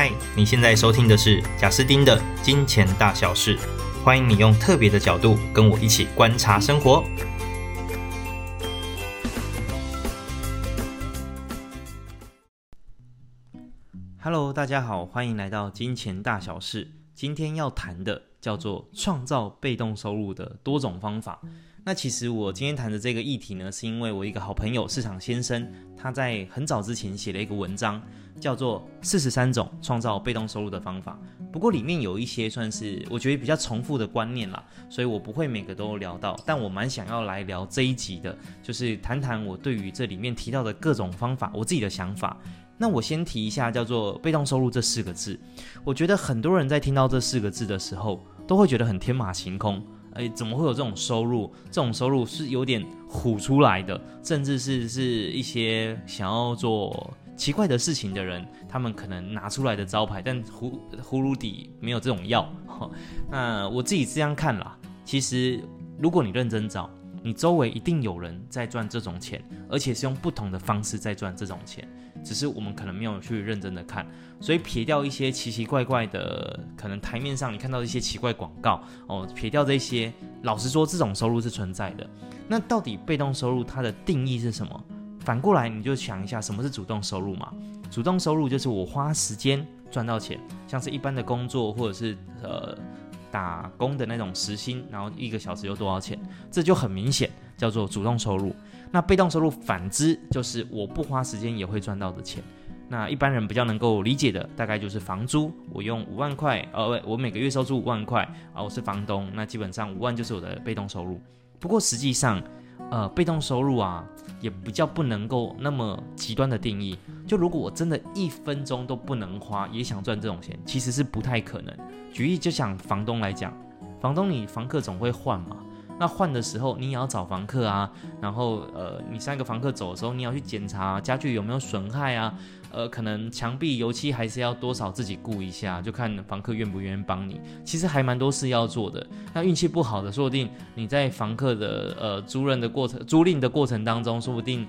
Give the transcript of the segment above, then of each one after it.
嗨，你现在收听的是贾斯丁的金钱大小事，欢迎你用特别的角度跟我一起观察生活。Hello，大家好，欢迎来到金钱大小事。今天要谈的叫做创造被动收入的多种方法。那其实我今天谈的这个议题呢，是因为我一个好朋友市场先生，他在很早之前写了一个文章，叫做《四十三种创造被动收入的方法》。不过里面有一些算是我觉得比较重复的观念啦，所以我不会每个都聊到。但我蛮想要来聊这一集的，就是谈谈我对于这里面提到的各种方法，我自己的想法。那我先提一下叫做被动收入这四个字，我觉得很多人在听到这四个字的时候，都会觉得很天马行空。诶，怎么会有这种收入？这种收入是有点唬出来的，甚至是是一些想要做奇怪的事情的人，他们可能拿出来的招牌，但葫葫芦底没有这种药。那我自己这样看啦，其实如果你认真找，你周围一定有人在赚这种钱，而且是用不同的方式在赚这种钱。只是我们可能没有去认真的看，所以撇掉一些奇奇怪怪的，可能台面上你看到一些奇怪广告哦，撇掉这些，老实说，这种收入是存在的。那到底被动收入它的定义是什么？反过来你就想一下，什么是主动收入嘛？主动收入就是我花时间赚到钱，像是一般的工作或者是呃打工的那种时薪，然后一个小时又多少钱，这就很明显叫做主动收入。那被动收入反之就是我不花时间也会赚到的钱。那一般人比较能够理解的大概就是房租，我用五万块，呃，我每个月收租五万块啊，我是房东，那基本上五万就是我的被动收入。不过实际上，呃，被动收入啊，也比较不能够那么极端的定义。就如果我真的一分钟都不能花，也想赚这种钱，其实是不太可能。举例就想房东来讲，房东你房客总会换嘛。那换的时候，你也要找房客啊，然后呃，你三个房客走的时候，你要去检查家具有没有损害啊，呃，可能墙壁油漆还是要多少自己顾一下，就看房客愿不愿意帮你。其实还蛮多事要做的。那运气不好的，说不定你在房客的呃租赁的过程、租赁的过程当中，说不定。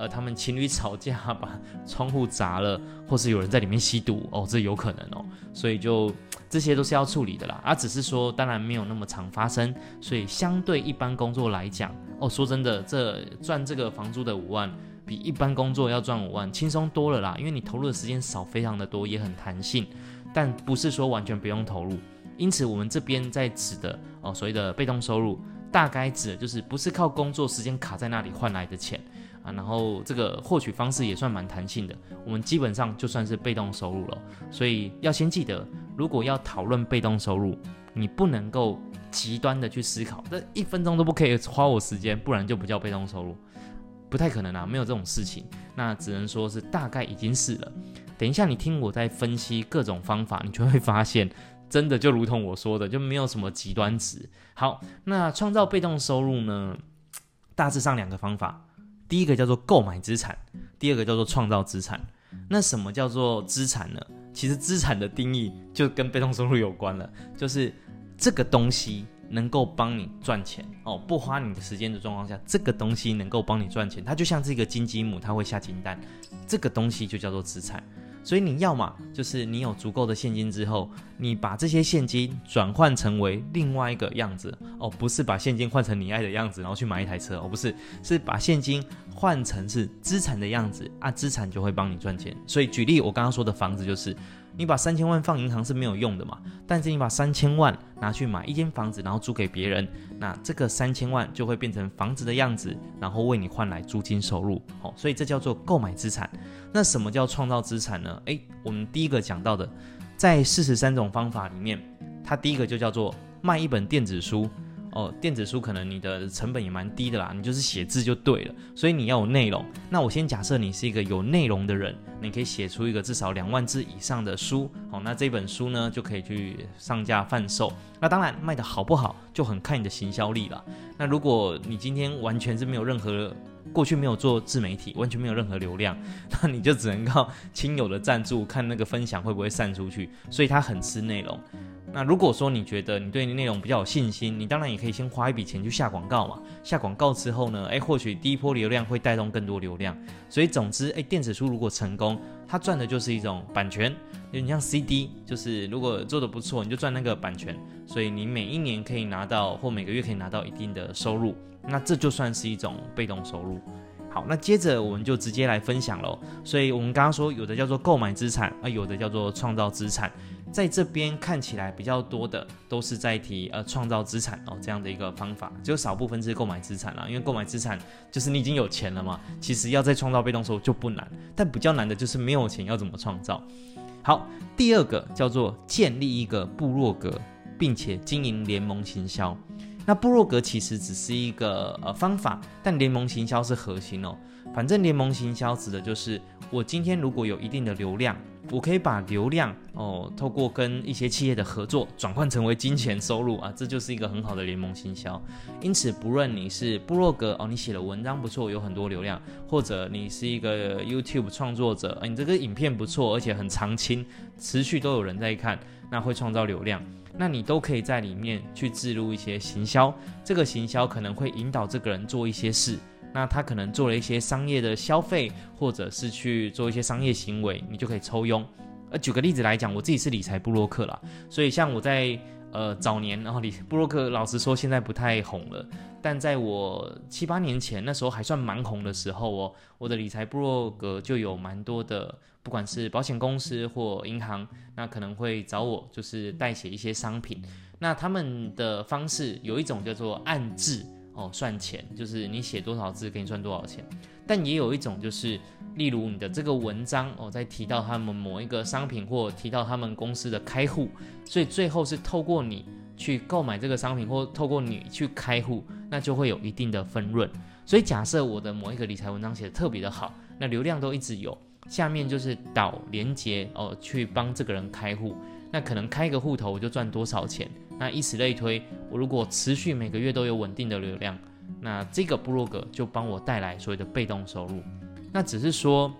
呃，他们情侣吵架，把 窗户砸了，或是有人在里面吸毒哦，这有可能哦，所以就这些都是要处理的啦。啊、只是说，当然没有那么常发生，所以相对一般工作来讲，哦，说真的，这赚这个房租的五万，比一般工作要赚五万轻松多了啦，因为你投入的时间少非常的多，也很弹性，但不是说完全不用投入。因此，我们这边在指的哦，所谓的被动收入，大概指的就是不是靠工作时间卡在那里换来的钱。啊，然后这个获取方式也算蛮弹性的，我们基本上就算是被动收入了。所以要先记得，如果要讨论被动收入，你不能够极端的去思考，这一分钟都不可以花我时间，不然就不叫被动收入，不太可能啊，没有这种事情。那只能说是大概已经是了。等一下你听我在分析各种方法，你就会发现，真的就如同我说的，就没有什么极端值。好，那创造被动收入呢，大致上两个方法。第一个叫做购买资产，第二个叫做创造资产。那什么叫做资产呢？其实资产的定义就跟被动收入有关了，就是这个东西能够帮你赚钱哦，不花你的时间的状况下，这个东西能够帮你赚钱，它就像这个金鸡母，它会下金蛋，这个东西就叫做资产。所以你要嘛，就是你有足够的现金之后，你把这些现金转换成为另外一个样子哦，不是把现金换成你爱的样子，然后去买一台车哦，不是，是把现金换成是资产的样子啊，资产就会帮你赚钱。所以举例，我刚刚说的房子就是。你把三千万放银行是没有用的嘛？但是你把三千万拿去买一间房子，然后租给别人，那这个三千万就会变成房子的样子，然后为你换来租金收入。好，所以这叫做购买资产。那什么叫创造资产呢？诶，我们第一个讲到的，在四十三种方法里面，它第一个就叫做卖一本电子书。哦，电子书可能你的成本也蛮低的啦，你就是写字就对了，所以你要有内容。那我先假设你是一个有内容的人，你可以写出一个至少两万字以上的书，好，那这本书呢就可以去上架贩售。那当然卖得好不好就很看你的行销力了。那如果你今天完全是没有任何过去没有做自媒体，完全没有任何流量，那你就只能靠亲友的赞助，看那个分享会不会散出去，所以它很吃内容。那如果说你觉得你对内容比较有信心，你当然也可以先花一笔钱去下广告嘛。下广告之后呢，诶，或许第一波流量会带动更多流量。所以总之，诶，电子书如果成功，它赚的就是一种版权。你像 CD，就是如果做的不错，你就赚那个版权。所以你每一年可以拿到，或每个月可以拿到一定的收入，那这就算是一种被动收入。好，那接着我们就直接来分享喽。所以我们刚刚说，有的叫做购买资产，啊，有的叫做创造资产。在这边看起来比较多的都是在提呃创造资产哦这样的一个方法，只有少部分是购买资产啦，因为购买资产就是你已经有钱了嘛，其实要再创造被动收入就不难，但比较难的就是没有钱要怎么创造。好，第二个叫做建立一个部落格，并且经营联盟行销。那部落格其实只是一个呃方法，但联盟行销是核心哦。反正联盟行销指的就是我今天如果有一定的流量。我可以把流量哦，透过跟一些企业的合作转换成为金钱收入啊，这就是一个很好的联盟行销。因此，不论你是部落格哦，你写的文章不错，有很多流量，或者你是一个 YouTube 创作者，你这个影片不错，而且很长青，持续都有人在看，那会创造流量，那你都可以在里面去置入一些行销，这个行销可能会引导这个人做一些事。那他可能做了一些商业的消费，或者是去做一些商业行为，你就可以抽佣。呃，举个例子来讲，我自己是理财部落客啦，所以像我在呃早年，然后理布洛克，老实说现在不太红了，但在我七八年前那时候还算蛮红的时候哦，我的理财部落格就有蛮多的，不管是保险公司或银行，那可能会找我，就是代写一些商品。那他们的方式有一种叫做按字。哦，算钱就是你写多少字给你赚多少钱，但也有一种就是，例如你的这个文章哦，在提到他们某一个商品或提到他们公司的开户，所以最后是透过你去购买这个商品或透过你去开户，那就会有一定的分润。所以假设我的某一个理财文章写得特别的好，那流量都一直有，下面就是导连接哦，去帮这个人开户，那可能开一个户头我就赚多少钱。那以此类推，我如果持续每个月都有稳定的流量，那这个部落格就帮我带来所谓的被动收入。那只是说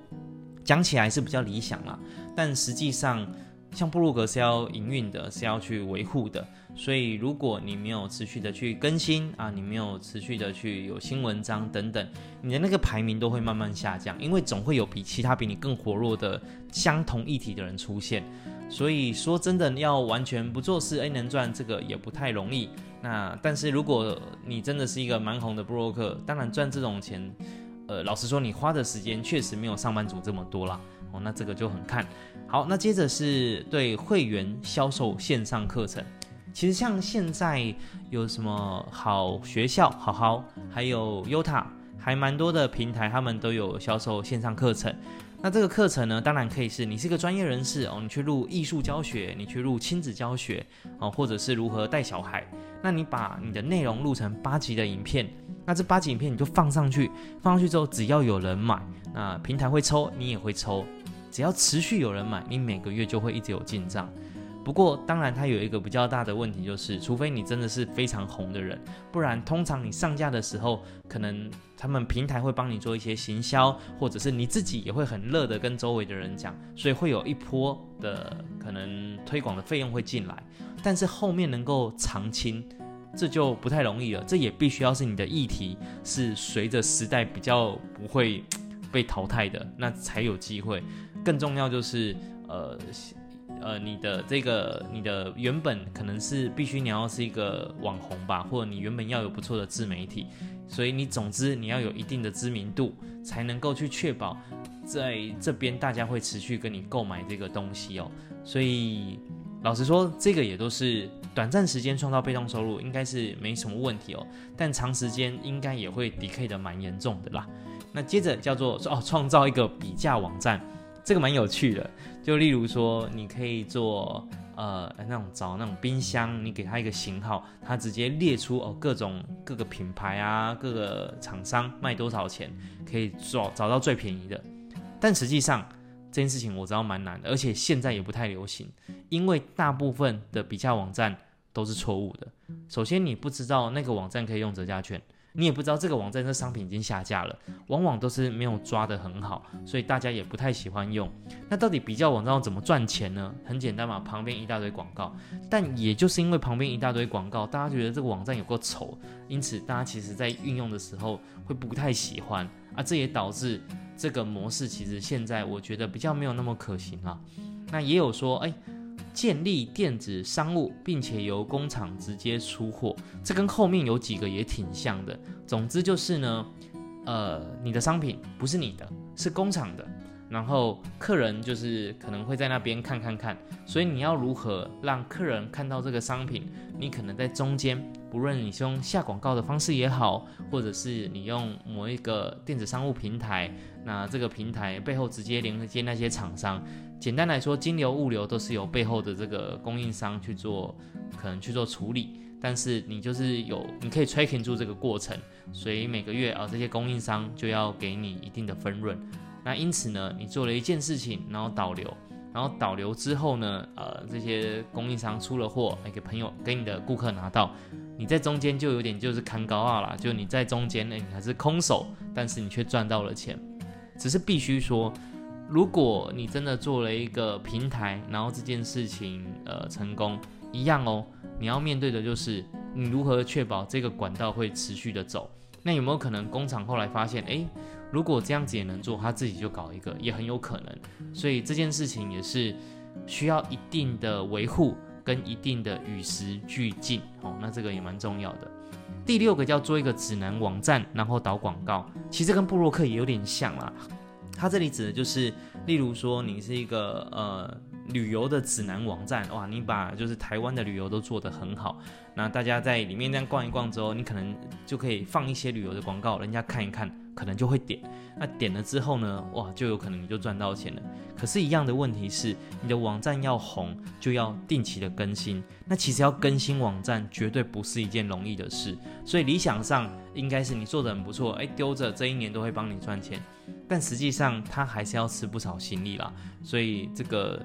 讲起来是比较理想啦，但实际上像布鲁格是要营运的，是要去维护的。所以如果你没有持续的去更新啊，你没有持续的去有新文章等等，你的那个排名都会慢慢下降，因为总会有比其他比你更活络的相同议题的人出现。所以说真的要完全不做事，哎，能赚这个也不太容易。那但是如果你真的是一个蛮红的部落客，当然赚这种钱，呃，老实说你花的时间确实没有上班族这么多啦。哦，那这个就很看。好，那接着是对会员销售线上课程。其实像现在有什么好学校、好好，还有优塔还蛮多的平台，他们都有销售线上课程。那这个课程呢，当然可以是你是一个专业人士哦，你去录艺术教学，你去录亲子教学哦，或者是如何带小孩。那你把你的内容录成八集的影片，那这八集影片你就放上去，放上去之后，只要有人买，那平台会抽，你也会抽。只要持续有人买，你每个月就会一直有进账。不过，当然它有一个比较大的问题，就是除非你真的是非常红的人，不然通常你上架的时候，可能他们平台会帮你做一些行销，或者是你自己也会很乐的跟周围的人讲，所以会有一波的可能推广的费用会进来。但是后面能够长青，这就不太容易了。这也必须要是你的议题是随着时代比较不会被淘汰的，那才有机会。更重要就是呃。呃，你的这个，你的原本可能是必须你要是一个网红吧，或者你原本要有不错的自媒体，所以你总之你要有一定的知名度，才能够去确保在这边大家会持续跟你购买这个东西哦。所以老实说，这个也都是短暂时间创造被动收入，应该是没什么问题哦。但长时间应该也会 decay 的蛮严重的啦。那接着叫做哦，创造一个比价网站。这个蛮有趣的，就例如说，你可以做呃那种找那种冰箱，你给它一个型号，它直接列出哦各种各个品牌啊，各个厂商卖多少钱，可以找找到最便宜的。但实际上这件事情我知道蛮难的，而且现在也不太流行，因为大部分的比价网站都是错误的。首先，你不知道那个网站可以用折价券，你也不知道这个网站的商品已经下架了，往往都是没有抓得很好，所以大家也不太喜欢用。那到底比较网站要怎么赚钱呢？很简单嘛，旁边一大堆广告。但也就是因为旁边一大堆广告，大家觉得这个网站有够丑，因此大家其实在运用的时候会不太喜欢啊。这也导致这个模式其实现在我觉得比较没有那么可行了。那也有说，哎。建立电子商务，并且由工厂直接出货，这跟后面有几个也挺像的。总之就是呢，呃，你的商品不是你的，是工厂的，然后客人就是可能会在那边看看看，所以你要如何让客人看到这个商品？你可能在中间，不论你是用下广告的方式也好，或者是你用某一个电子商务平台，那这个平台背后直接连接那些厂商。简单来说，金流、物流都是由背后的这个供应商去做，可能去做处理。但是你就是有，你可以 tracking 住这个过程，所以每个月啊，这些供应商就要给你一定的分润。那因此呢，你做了一件事情，然后导流，然后导流之后呢，呃，这些供应商出了货，给朋友、给你的顾客拿到，你在中间就有点就是看高傲啦，就你在中间呢，你还是空手，但是你却赚到了钱。只是必须说。如果你真的做了一个平台，然后这件事情呃成功，一样哦，你要面对的就是你如何确保这个管道会持续的走。那有没有可能工厂后来发现，诶，如果这样子也能做，他自己就搞一个，也很有可能。所以这件事情也是需要一定的维护跟一定的与时俱进哦。那这个也蛮重要的。第六个叫做一个指南网站，然后导广告，其实跟布洛克也有点像啦。它这里指的就是，例如说你是一个呃旅游的指南网站，哇，你把就是台湾的旅游都做得很好，那大家在里面这样逛一逛之后，你可能就可以放一些旅游的广告，人家看一看，可能就会点，那点了之后呢，哇，就有可能你就赚到钱了。可是，一样的问题是，你的网站要红，就要定期的更新。那其实要更新网站，绝对不是一件容易的事。所以理想上应该是你做的很不错，哎，丢着这一年都会帮你赚钱。但实际上，它还是要吃不少心力啦。所以这个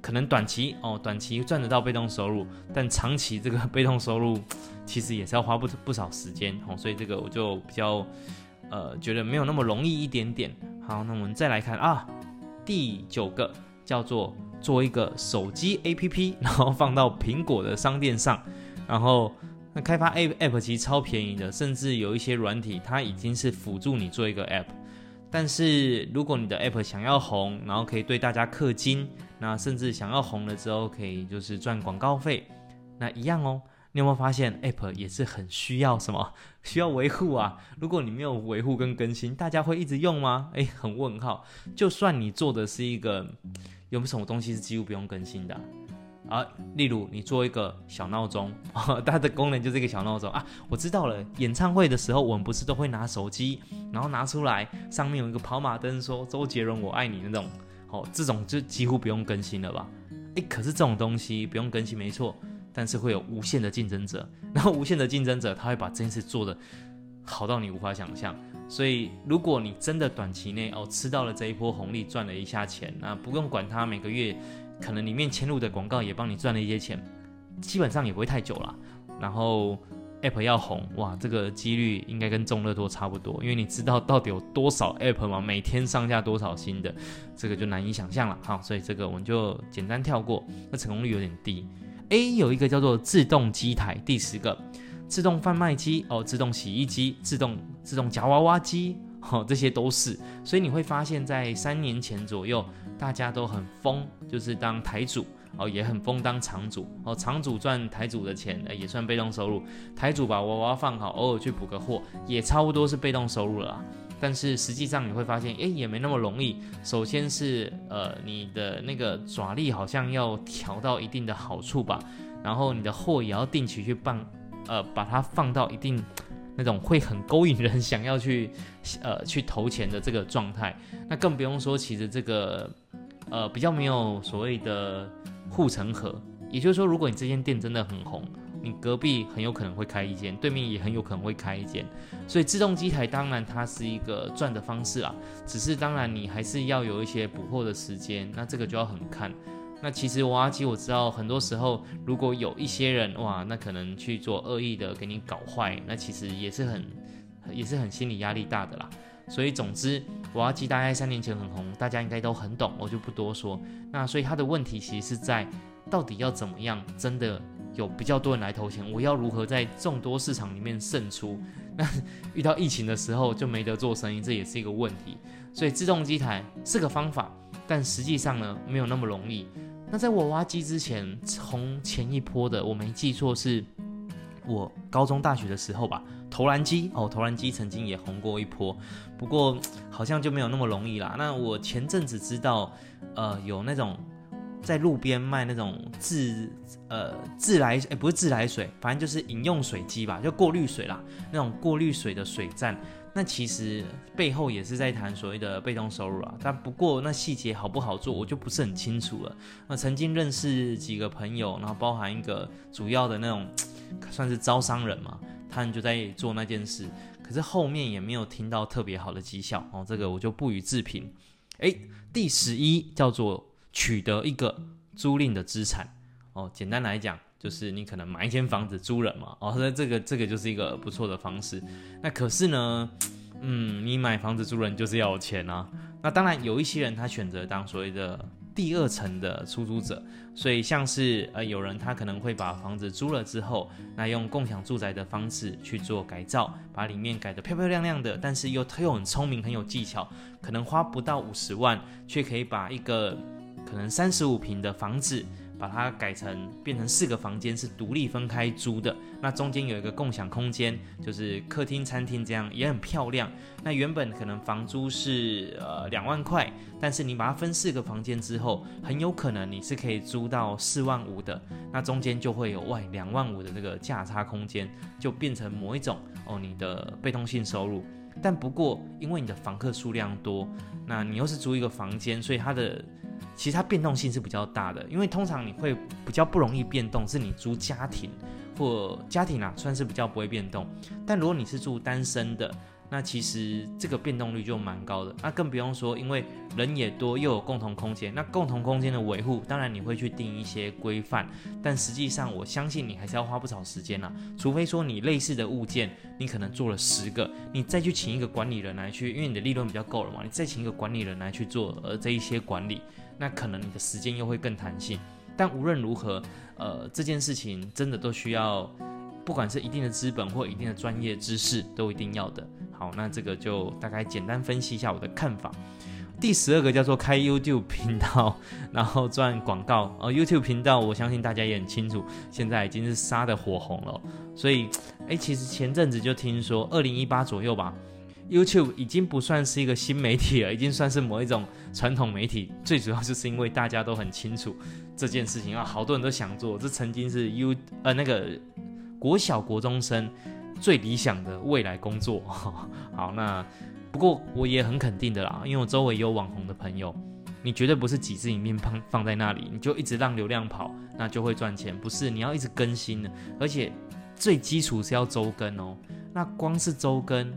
可能短期哦，短期赚得到被动收入，但长期这个被动收入其实也是要花不不少时间哦。所以这个我就比较呃觉得没有那么容易一点点。好，那我们再来看啊。第九个叫做做一个手机 APP，然后放到苹果的商店上，然后那开发 a App 其实超便宜的，甚至有一些软体它已经是辅助你做一个 App。但是如果你的 App 想要红，然后可以对大家氪金，那甚至想要红了之后可以就是赚广告费，那一样哦。你有没有发现，App 也是很需要什么？需要维护啊！如果你没有维护跟更新，大家会一直用吗？诶，很问号。就算你做的是一个，有没有什么东西是几乎不用更新的？啊例如你做一个小闹钟，它的功能就是一个小闹钟啊。我知道了，演唱会的时候，我们不是都会拿手机，然后拿出来，上面有一个跑马灯，说周杰伦我爱你那种，哦，这种就几乎不用更新了吧？诶，可是这种东西不用更新，没错。但是会有无限的竞争者，然后无限的竞争者，他会把这件事做得好到你无法想象。所以，如果你真的短期内哦吃到了这一波红利，赚了一下钱，那不用管它每个月可能里面嵌入的广告也帮你赚了一些钱，基本上也不会太久了。然后，App 要红哇，这个几率应该跟中乐多差不多，因为你知道到底有多少 App 吗？每天上架多少新的，这个就难以想象了。好，所以这个我们就简单跳过，那成功率有点低。A 有一个叫做自动机台，第十个自动贩卖机哦，自动洗衣机、自动自动夹娃娃机，哦，这些都是。所以你会发现在三年前左右，大家都很疯，就是当台主哦，也很疯当场主哦，场主赚台主的钱，也算被动收入。台主把娃娃放好，偶尔去补个货，也差不多是被动收入了。但是实际上你会发现，诶，也没那么容易。首先是，呃，你的那个爪力好像要调到一定的好处吧，然后你的货也要定期去办，呃，把它放到一定那种会很勾引人想要去，呃，去投钱的这个状态。那更不用说，其实这个，呃，比较没有所谓的护城河。也就是说，如果你这间店真的很红。你隔壁很有可能会开一间，对面也很有可能会开一间，所以自动机台当然它是一个赚的方式啊，只是当然你还是要有一些补货的时间，那这个就要很看。那其实娃娃机我知道，很多时候如果有一些人哇，那可能去做恶意的给你搞坏，那其实也是很也是很心理压力大的啦。所以总之，娃娃机大概三年前很红，大家应该都很懂，我就不多说。那所以他的问题其实是在到底要怎么样，真的有比较多人来投钱，我要如何在众多市场里面胜出？那 遇到疫情的时候就没得做生意，这也是一个问题。所以自动机台是个方法，但实际上呢，没有那么容易。那在我挖机之前，从前一波的，我没记错是。我高中、大学的时候吧，投篮机哦，投篮机曾经也红过一波，不过好像就没有那么容易啦。那我前阵子知道，呃，有那种在路边卖那种自呃自来，哎，不是自来水，反正就是饮用水机吧，就过滤水啦，那种过滤水的水站。那其实背后也是在谈所谓的被动收入啊，但不过那细节好不好做，我就不是很清楚了。那曾经认识几个朋友，然后包含一个主要的那种算是招商人嘛，他们就在做那件事，可是后面也没有听到特别好的绩效哦，这个我就不予置评。诶，第十一叫做取得一个租赁的资产哦，简单来讲。就是你可能买一间房子租人嘛，哦，那这个这个就是一个不错的方式。那可是呢，嗯，你买房子租人就是要有钱啊。那当然有一些人他选择当所谓的第二层的出租者，所以像是呃有人他可能会把房子租了之后，那用共享住宅的方式去做改造，把里面改得漂漂亮亮的，但是又他又很聪明很有技巧，可能花不到五十万，却可以把一个可能三十五平的房子。把它改成变成四个房间是独立分开租的，那中间有一个共享空间，就是客厅、餐厅这样也很漂亮。那原本可能房租是呃两万块，但是你把它分四个房间之后，很有可能你是可以租到四万五的。那中间就会有外两万五的这个价差空间，就变成某一种哦你的被动性收入。但不过因为你的房客数量多，那你又是租一个房间，所以它的。其实它变动性是比较大的，因为通常你会比较不容易变动，是你租家庭或家庭啊，算是比较不会变动。但如果你是住单身的，那其实这个变动率就蛮高的。那更不用说，因为人也多，又有共同空间，那共同空间的维护，当然你会去定一些规范，但实际上我相信你还是要花不少时间啦。除非说你类似的物件，你可能做了十个，你再去请一个管理人来去，因为你的利润比较够了嘛，你再请一个管理人来去做呃这一些管理。那可能你的时间又会更弹性，但无论如何，呃，这件事情真的都需要，不管是一定的资本或一定的专业知识，都一定要的。好，那这个就大概简单分析一下我的看法。第十二个叫做开 YouTube 频道，然后赚广告。呃，YouTube 频道我相信大家也很清楚，现在已经是杀得火红了。所以，诶，其实前阵子就听说，二零一八左右吧。YouTube 已经不算是一个新媒体了，已经算是某一种传统媒体。最主要就是因为大家都很清楚这件事情啊，好多人都想做。这曾经是 U 呃那个国小国中生最理想的未来工作。好，那不过我也很肯定的啦，因为我周围有网红的朋友，你绝对不是几支影片放放在那里，你就一直让流量跑，那就会赚钱。不是，你要一直更新的，而且最基础是要周更哦。那光是周更。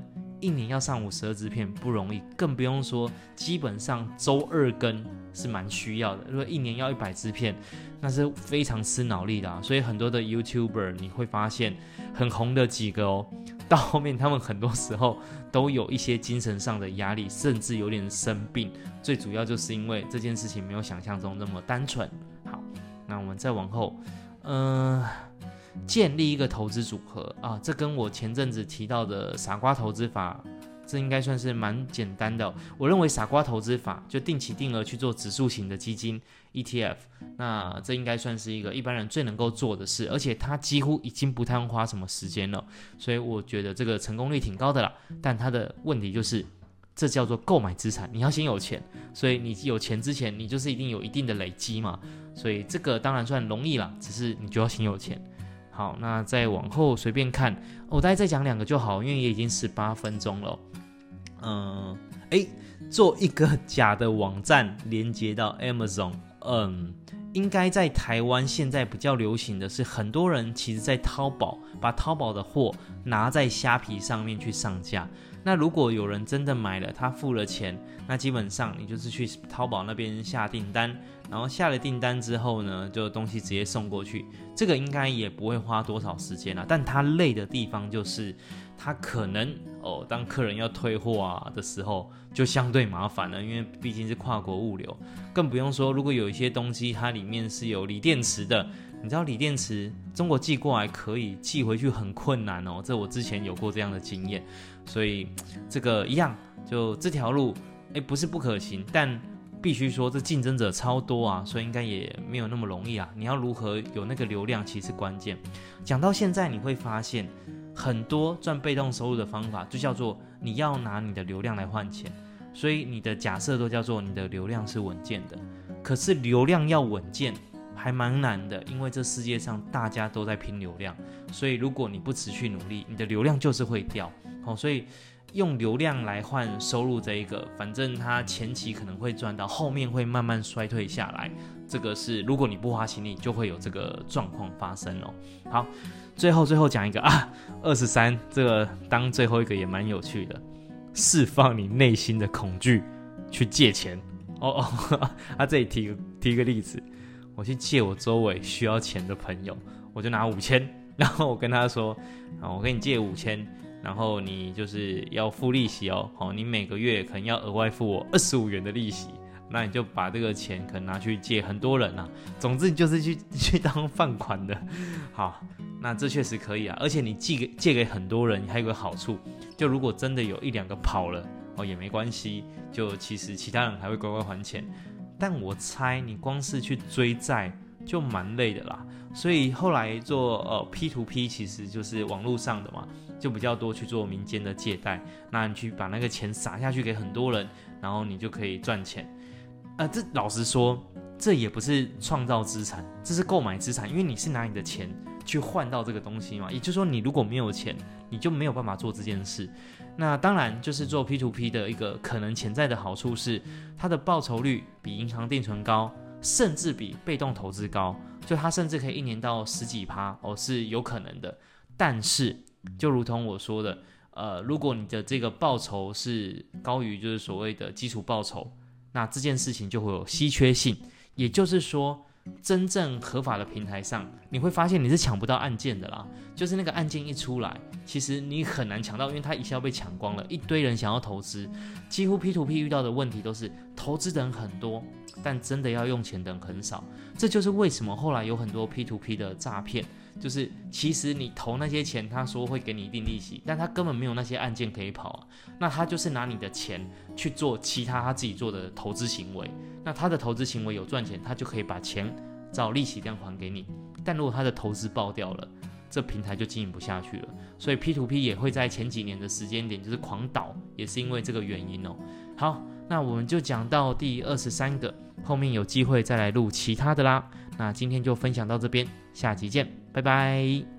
一年要上五十二支片不容易，更不用说基本上周二更是蛮需要的。如果一年要一百支片，那是非常吃脑力的啊。所以很多的 YouTuber 你会发现很红的几个哦，到后面他们很多时候都有一些精神上的压力，甚至有点生病。最主要就是因为这件事情没有想象中那么单纯。好，那我们再往后，嗯、建立一个投资组合啊，这跟我前阵子提到的傻瓜投资法，这应该算是蛮简单的。我认为傻瓜投资法就定期定额去做指数型的基金 ETF，那这应该算是一个一般人最能够做的事，而且它几乎已经不太用花什么时间了，所以我觉得这个成功率挺高的啦。但它的问题就是，这叫做购买资产，你要先有钱，所以你有钱之前，你就是一定有一定的累积嘛，所以这个当然算容易啦，只是你就要先有钱。好，那再往后随便看，我大概再讲两个就好，因为也已经十八分钟了。嗯，诶，做一个假的网站连接到 Amazon，嗯，应该在台湾现在比较流行的是，很多人其实在淘宝把淘宝的货拿在虾皮上面去上架。那如果有人真的买了，他付了钱，那基本上你就是去淘宝那边下订单，然后下了订单之后呢，就东西直接送过去，这个应该也不会花多少时间了。但它累的地方就是，它可能哦，当客人要退货啊的时候，就相对麻烦了，因为毕竟是跨国物流，更不用说如果有一些东西它里面是有锂电池的。你知道锂电池中国寄过来可以寄回去很困难哦，这我之前有过这样的经验，所以这个一样，就这条路，诶，不是不可行，但必须说这竞争者超多啊，所以应该也没有那么容易啊。你要如何有那个流量，其实关键。讲到现在，你会发现很多赚被动收入的方法，就叫做你要拿你的流量来换钱，所以你的假设都叫做你的流量是稳健的，可是流量要稳健。还蛮难的，因为这世界上大家都在拼流量，所以如果你不持续努力，你的流量就是会掉。好，所以用流量来换收入这一个，反正它前期可能会赚到，后面会慢慢衰退下来。这个是如果你不花心力，就会有这个状况发生哦。好，最后最后讲一个啊，二十三这个当最后一个也蛮有趣的，释放你内心的恐惧，去借钱。哦哦，啊这里提个提个例子。我去借我周围需要钱的朋友，我就拿五千，然后我跟他说，啊，我跟你借五千，然后你就是要付利息哦，好，你每个月可能要额外付我二十五元的利息，那你就把这个钱可能拿去借很多人啊，总之你就是去 去当放款的，好，那这确实可以啊，而且你借给借给很多人，还有个好处，就如果真的有一两个跑了哦也没关系，就其实其他人还会乖乖还钱。但我猜你光是去追债就蛮累的啦，所以后来做呃 P to P 其实就是网络上的嘛，就比较多去做民间的借贷，那你去把那个钱撒下去给很多人，然后你就可以赚钱。呃，这老实说，这也不是创造资产，这是购买资产，因为你是拿你的钱去换到这个东西嘛，也就是说你如果没有钱，你就没有办法做这件事。那当然，就是做 P to P 的一个可能潜在的好处是，它的报酬率比银行定存高，甚至比被动投资高，就它甚至可以一年到十几趴哦，是有可能的。但是，就如同我说的，呃，如果你的这个报酬是高于就是所谓的基础报酬，那这件事情就会有稀缺性，也就是说。真正合法的平台上，你会发现你是抢不到案件的啦。就是那个案件一出来，其实你很难抢到，因为它一下被抢光了。一堆人想要投资，几乎 P2P 遇到的问题都是投资的人很多，但真的要用钱的人很少。这就是为什么后来有很多 P2P 的诈骗。就是其实你投那些钱，他说会给你一定利息，但他根本没有那些案件可以跑啊。那他就是拿你的钱去做其他他自己做的投资行为。那他的投资行为有赚钱，他就可以把钱照利息这样还给你。但如果他的投资爆掉了，这平台就经营不下去了。所以 P to P 也会在前几年的时间点就是狂倒，也是因为这个原因哦。好，那我们就讲到第二十三个，后面有机会再来录其他的啦。那今天就分享到这边，下集见。拜拜。